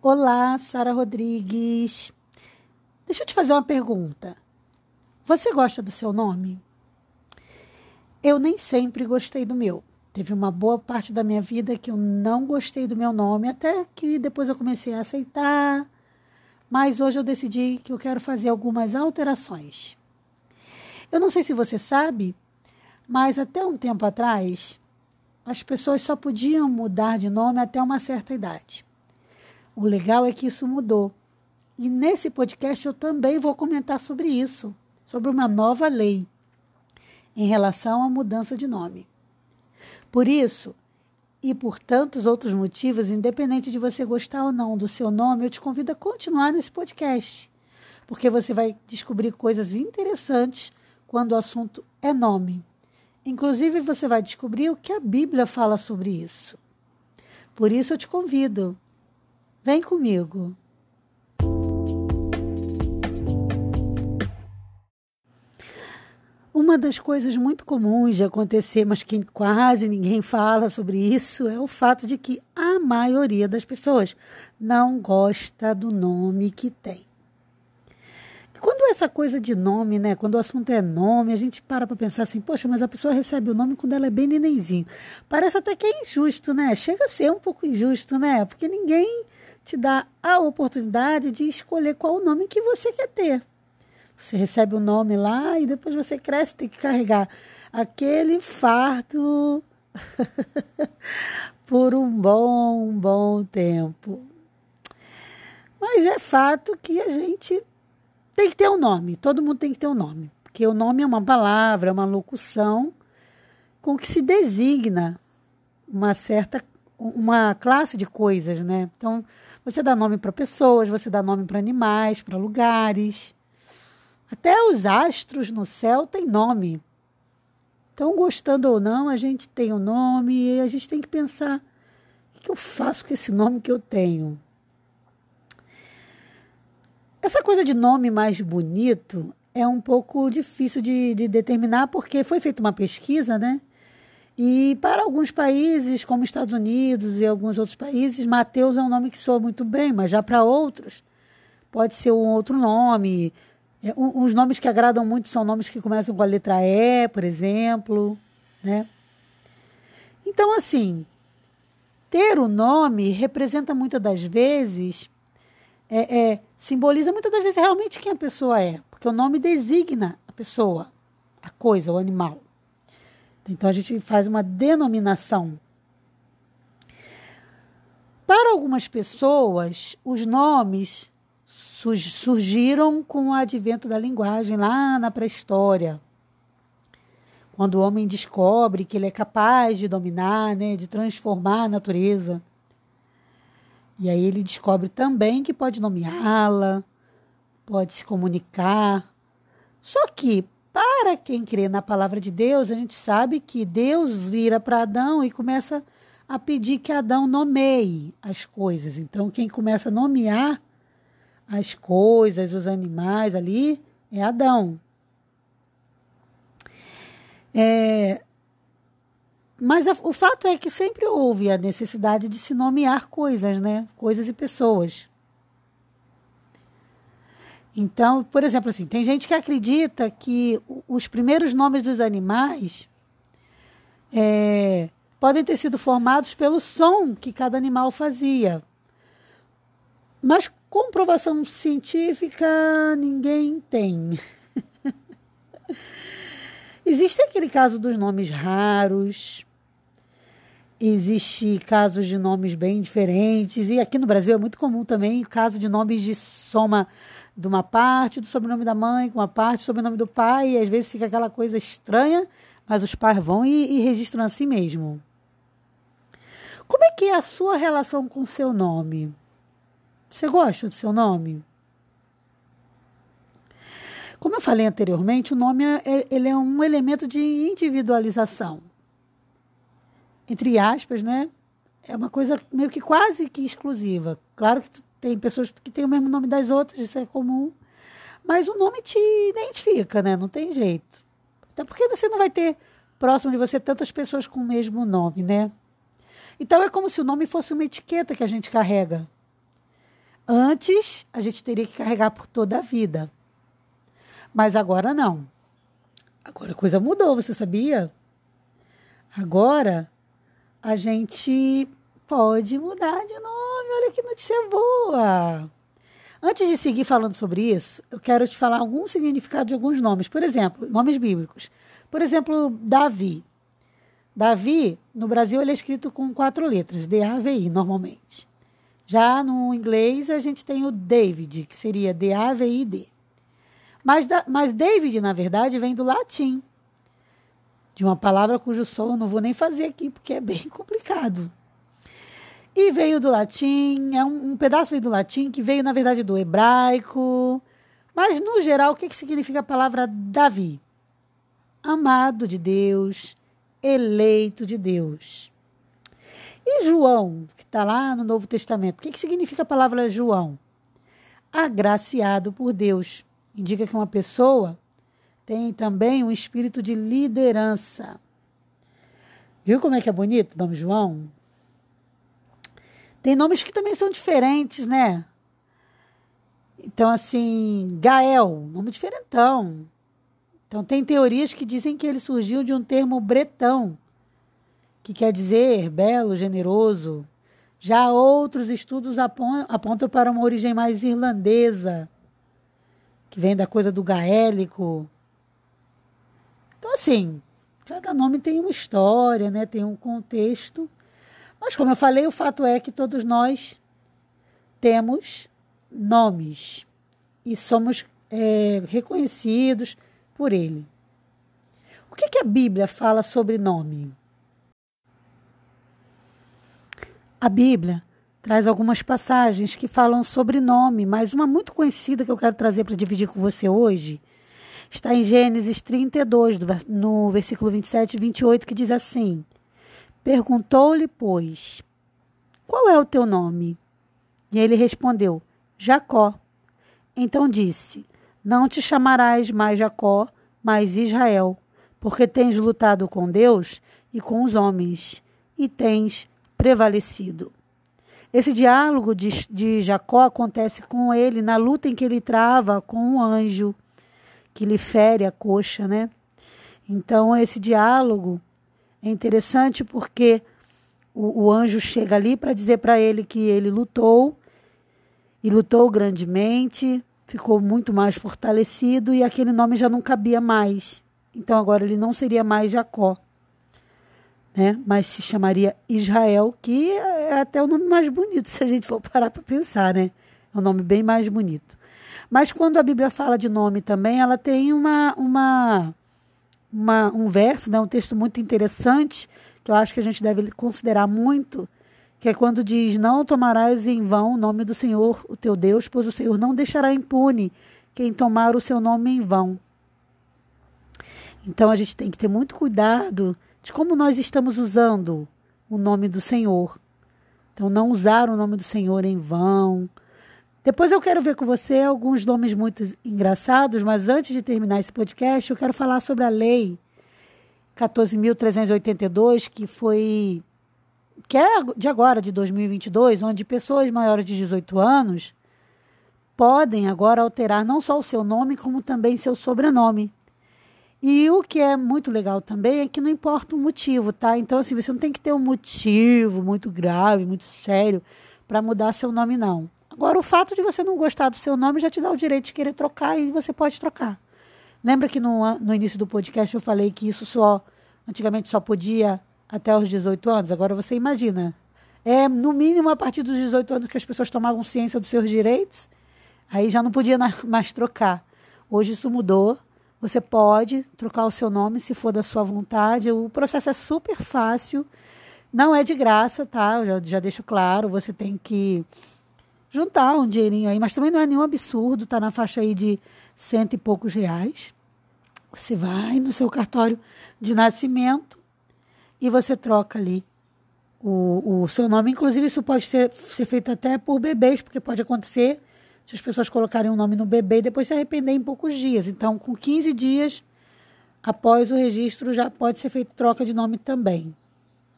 Olá, Sara Rodrigues. Deixa eu te fazer uma pergunta. Você gosta do seu nome? Eu nem sempre gostei do meu. Teve uma boa parte da minha vida que eu não gostei do meu nome, até que depois eu comecei a aceitar. Mas hoje eu decidi que eu quero fazer algumas alterações. Eu não sei se você sabe, mas até um tempo atrás, as pessoas só podiam mudar de nome até uma certa idade. O legal é que isso mudou. E nesse podcast eu também vou comentar sobre isso, sobre uma nova lei em relação à mudança de nome. Por isso, e por tantos outros motivos, independente de você gostar ou não do seu nome, eu te convido a continuar nesse podcast, porque você vai descobrir coisas interessantes quando o assunto é nome. Inclusive, você vai descobrir o que a Bíblia fala sobre isso. Por isso, eu te convido. Vem comigo. Uma das coisas muito comuns de acontecer, mas que quase ninguém fala sobre isso, é o fato de que a maioria das pessoas não gosta do nome que tem. Quando essa coisa de nome, né? Quando o assunto é nome, a gente para para pensar assim, poxa, mas a pessoa recebe o nome quando ela é bem nenenzinho. Parece até que é injusto, né? Chega a ser um pouco injusto, né? Porque ninguém te dá a oportunidade de escolher qual o nome que você quer ter. Você recebe o nome lá e depois você cresce, tem que carregar aquele fardo por um bom, bom tempo. Mas é fato que a gente tem que ter um nome, todo mundo tem que ter um nome, porque o nome é uma palavra, é uma locução com que se designa uma certa uma classe de coisas, né? Então, você dá nome para pessoas, você dá nome para animais, para lugares. Até os astros no céu têm nome. Então, gostando ou não, a gente tem um nome e a gente tem que pensar: o que eu faço com esse nome que eu tenho? Essa coisa de nome mais bonito é um pouco difícil de, de determinar, porque foi feita uma pesquisa, né? E para alguns países, como Estados Unidos e alguns outros países, Mateus é um nome que soa muito bem, mas já para outros pode ser um outro nome. É, os nomes que agradam muito são nomes que começam com a letra E, por exemplo, né? Então, assim, ter o nome representa muitas das vezes, é, é, simboliza muitas das vezes realmente quem a pessoa é, porque o nome designa a pessoa, a coisa, o animal. Então a gente faz uma denominação. Para algumas pessoas, os nomes surgiram com o advento da linguagem lá na pré-história. Quando o homem descobre que ele é capaz de dominar, né, de transformar a natureza. E aí ele descobre também que pode nomeá-la, pode se comunicar. Só que, para quem crê na palavra de Deus, a gente sabe que Deus vira para Adão e começa a pedir que Adão nomeie as coisas. Então, quem começa a nomear as coisas, os animais ali, é Adão. É, mas a, o fato é que sempre houve a necessidade de se nomear coisas, né? Coisas e pessoas. Então, por exemplo, assim, tem gente que acredita que os primeiros nomes dos animais é, podem ter sido formados pelo som que cada animal fazia. Mas Comprovação científica ninguém tem. Existe aquele caso dos nomes raros. Existe casos de nomes bem diferentes. E aqui no Brasil é muito comum também o caso de nomes de soma de uma parte do sobrenome da mãe com uma parte do sobrenome do pai. E às vezes fica aquela coisa estranha, mas os pais vão e, e registram assim mesmo. Como é que é a sua relação com o seu nome? Você gosta do seu nome? Como eu falei anteriormente, o nome é, é, ele é um elemento de individualização. Entre aspas, né? É uma coisa meio que quase que exclusiva. Claro que tem pessoas que têm o mesmo nome das outras, isso é comum. Mas o nome te identifica, né? Não tem jeito. Até porque você não vai ter próximo de você tantas pessoas com o mesmo nome, né? Então é como se o nome fosse uma etiqueta que a gente carrega. Antes, a gente teria que carregar por toda a vida. Mas agora não. Agora a coisa mudou, você sabia? Agora a gente pode mudar de nome. Olha que notícia boa! Antes de seguir falando sobre isso, eu quero te falar algum significado de alguns nomes. Por exemplo, nomes bíblicos. Por exemplo, Davi. Davi, no Brasil, ele é escrito com quatro letras, D-A-V-I, normalmente. Já no inglês, a gente tem o David, que seria D-A-V-I-D. Mas, mas David, na verdade, vem do latim, de uma palavra cujo som eu não vou nem fazer aqui, porque é bem complicado. E veio do latim, é um, um pedaço do latim que veio, na verdade, do hebraico. Mas, no geral, o que, que significa a palavra Davi? Amado de Deus, eleito de Deus. E João, que está lá no Novo Testamento, o que, que significa a palavra João? Agraciado por Deus. Indica que uma pessoa tem também um espírito de liderança. Viu como é que é bonito o nome João? Tem nomes que também são diferentes, né? Então, assim, Gael, nome diferentão. Então, tem teorias que dizem que ele surgiu de um termo bretão, que quer dizer belo, generoso. Já outros estudos apontam para uma origem mais irlandesa, que vem da coisa do gaélico. Então, assim, cada nome tem uma história, né? tem um contexto. Mas, como eu falei, o fato é que todos nós temos nomes e somos é, reconhecidos por ele. O que, que a Bíblia fala sobre nome? A Bíblia traz algumas passagens que falam sobre nome, mas uma muito conhecida que eu quero trazer para dividir com você hoje está em Gênesis 32, no versículo 27 e 28, que diz assim: Perguntou-lhe, pois, qual é o teu nome? E ele respondeu: Jacó. Então disse: Não te chamarás mais Jacó, mas Israel, porque tens lutado com Deus e com os homens, e tens prevalecido. Esse diálogo de, de Jacó acontece com ele na luta em que ele trava com um anjo que lhe fere a coxa, né? Então, esse diálogo é interessante porque o, o anjo chega ali para dizer para ele que ele lutou e lutou grandemente, ficou muito mais fortalecido e aquele nome já não cabia mais. Então, agora ele não seria mais Jacó né? mas se chamaria Israel, que é até o nome mais bonito, se a gente for parar para pensar, né? É um nome bem mais bonito. Mas quando a Bíblia fala de nome também, ela tem uma, uma, uma, um verso, né? um texto muito interessante, que eu acho que a gente deve considerar muito, que é quando diz: Não tomarás em vão o nome do Senhor, o teu Deus, pois o Senhor não deixará impune quem tomar o seu nome em vão. Então a gente tem que ter muito cuidado de como nós estamos usando o nome do Senhor. Então, não usar o nome do Senhor em vão. Depois eu quero ver com você alguns nomes muito engraçados, mas antes de terminar esse podcast, eu quero falar sobre a lei 14.382, que foi que é de agora, de 2022, onde pessoas maiores de 18 anos podem agora alterar não só o seu nome, como também seu sobrenome. E o que é muito legal também é que não importa o motivo, tá? Então, assim, você não tem que ter um motivo muito grave, muito sério, para mudar seu nome, não. Agora, o fato de você não gostar do seu nome já te dá o direito de querer trocar e você pode trocar. Lembra que no, no início do podcast eu falei que isso só, antigamente só podia até os 18 anos? Agora você imagina. É no mínimo a partir dos 18 anos que as pessoas tomavam ciência dos seus direitos, aí já não podia mais trocar. Hoje isso mudou você pode trocar o seu nome se for da sua vontade. O processo é super fácil. Não é de graça, tá? Eu já, já deixo claro. Você tem que juntar um dinheirinho aí, mas também não é nenhum absurdo. Tá na faixa aí de cento e poucos reais. Você vai no seu cartório de nascimento e você troca ali o, o seu nome. Inclusive, isso pode ser, ser feito até por bebês, porque pode acontecer se as pessoas colocarem um nome no bebê e depois se arrepender em poucos dias. Então, com 15 dias após o registro, já pode ser feita troca de nome também.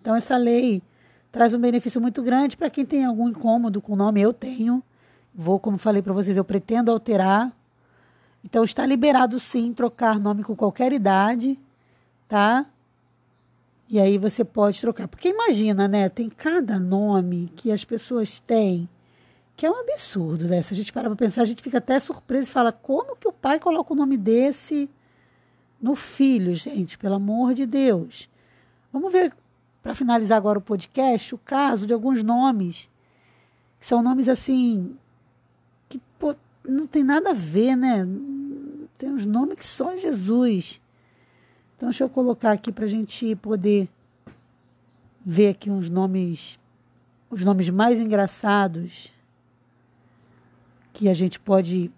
Então, essa lei traz um benefício muito grande para quem tem algum incômodo com o nome. Eu tenho. Vou, como falei para vocês, eu pretendo alterar. Então está liberado sim trocar nome com qualquer idade, tá? E aí você pode trocar. Porque imagina, né? Tem cada nome que as pessoas têm que é um absurdo, né? Se a gente parar para pensar, a gente fica até surpreso e fala: como que o pai coloca o nome desse no filho, gente? Pelo amor de Deus. Vamos ver, para finalizar agora o podcast, o caso de alguns nomes, que são nomes assim, que pô, não tem nada a ver, né? Tem uns nomes que só Jesus. Então, deixa eu colocar aqui para a gente poder ver aqui uns nomes, os nomes mais engraçados que a gente pode.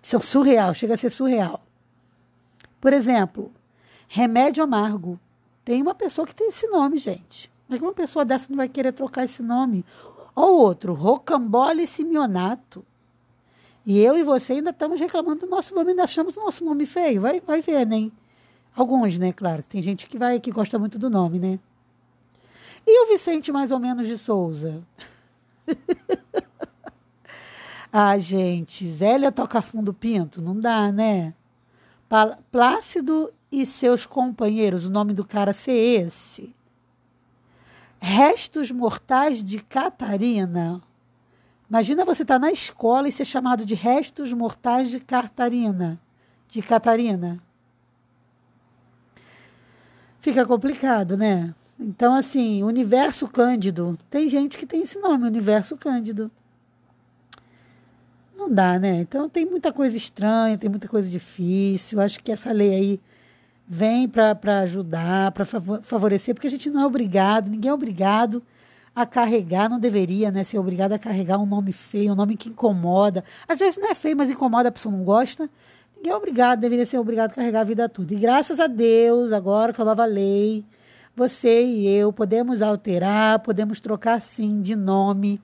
que são surreal, chega a ser surreal. Por exemplo, remédio amargo. Tem uma pessoa que tem esse nome, gente. Mas uma pessoa dessa não vai querer trocar esse nome? Ou outro, rocambole simionato. E eu e você ainda estamos reclamando do nosso nome, ainda achamos o nosso nome feio. Vai, vai ver, né? Alguns, né? Claro, tem gente que vai que gosta muito do nome, né? E o Vicente mais ou menos de Souza? Ah, gente, Zélia toca fundo pinto? Não dá, né? Plácido e seus companheiros, o nome do cara ser esse. Restos mortais de Catarina. Imagina você estar tá na escola e ser chamado de restos mortais de Catarina. De Catarina. Fica complicado, né? Então, assim, Universo Cândido. Tem gente que tem esse nome, Universo Cândido. Não dá, né? Então tem muita coisa estranha, tem muita coisa difícil. Acho que essa lei aí vem para ajudar, para favorecer, porque a gente não é obrigado, ninguém é obrigado a carregar, não deveria né, ser obrigado a carregar um nome feio, um nome que incomoda. Às vezes não é feio, mas incomoda, a pessoa não gosta. Ninguém é obrigado, deveria ser obrigado a carregar a vida toda. E graças a Deus, agora com a nova lei, você e eu podemos alterar, podemos trocar sim de nome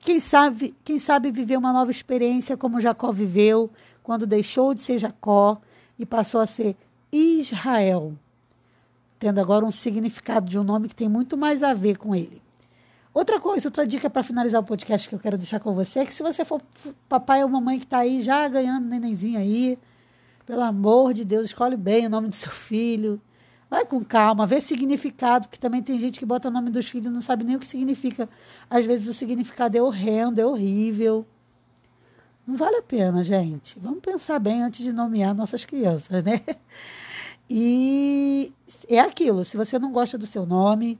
quem sabe, quem sabe viver uma nova experiência como Jacó viveu quando deixou de ser Jacó e passou a ser Israel, tendo agora um significado de um nome que tem muito mais a ver com ele. Outra coisa, outra dica para finalizar o podcast que eu quero deixar com você é que se você for papai ou mamãe que está aí já ganhando nenenzinho aí, pelo amor de Deus, escolhe bem o nome do seu filho. Vai com calma, vê significado, porque também tem gente que bota o nome dos filhos e não sabe nem o que significa. Às vezes o significado é horrendo, é horrível. Não vale a pena, gente. Vamos pensar bem antes de nomear nossas crianças, né? E é aquilo, se você não gosta do seu nome,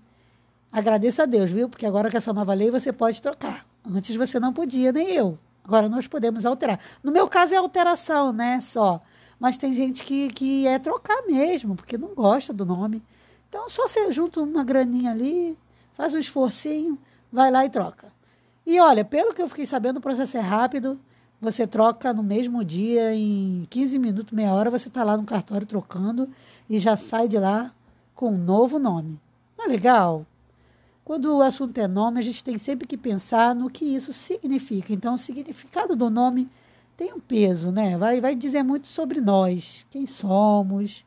agradeça a Deus, viu? Porque agora com essa nova lei você pode trocar. Antes você não podia, nem eu. Agora nós podemos alterar. No meu caso é alteração, né? Só. Mas tem gente que, que é trocar mesmo, porque não gosta do nome. Então, só você junta uma graninha ali, faz um esforcinho, vai lá e troca. E olha, pelo que eu fiquei sabendo, o processo é rápido. Você troca no mesmo dia, em 15 minutos, meia hora, você está lá no cartório trocando e já sai de lá com um novo nome. Não é legal? Quando o assunto é nome, a gente tem sempre que pensar no que isso significa. Então, o significado do nome tem um peso, né? Vai, vai dizer muito sobre nós, quem somos,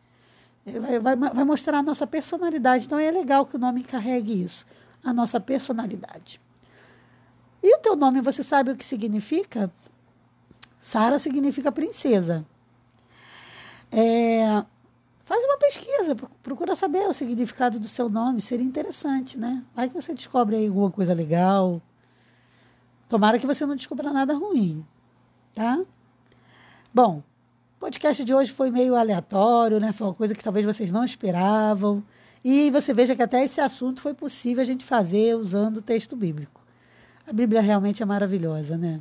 é, vai, vai, vai mostrar a nossa personalidade. Então é legal que o nome carregue isso, a nossa personalidade. E o teu nome, você sabe o que significa? Sara significa princesa. É, faz uma pesquisa, procura saber o significado do seu nome, seria interessante, né? Vai que você descobre aí alguma coisa legal. Tomara que você não descubra nada ruim tá? Bom, o podcast de hoje foi meio aleatório, né? Foi uma coisa que talvez vocês não esperavam. E você veja que até esse assunto foi possível a gente fazer usando o texto bíblico. A Bíblia realmente é maravilhosa, né?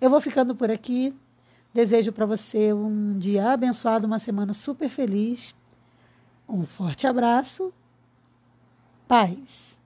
Eu vou ficando por aqui. Desejo para você um dia abençoado, uma semana super feliz. Um forte abraço. Paz.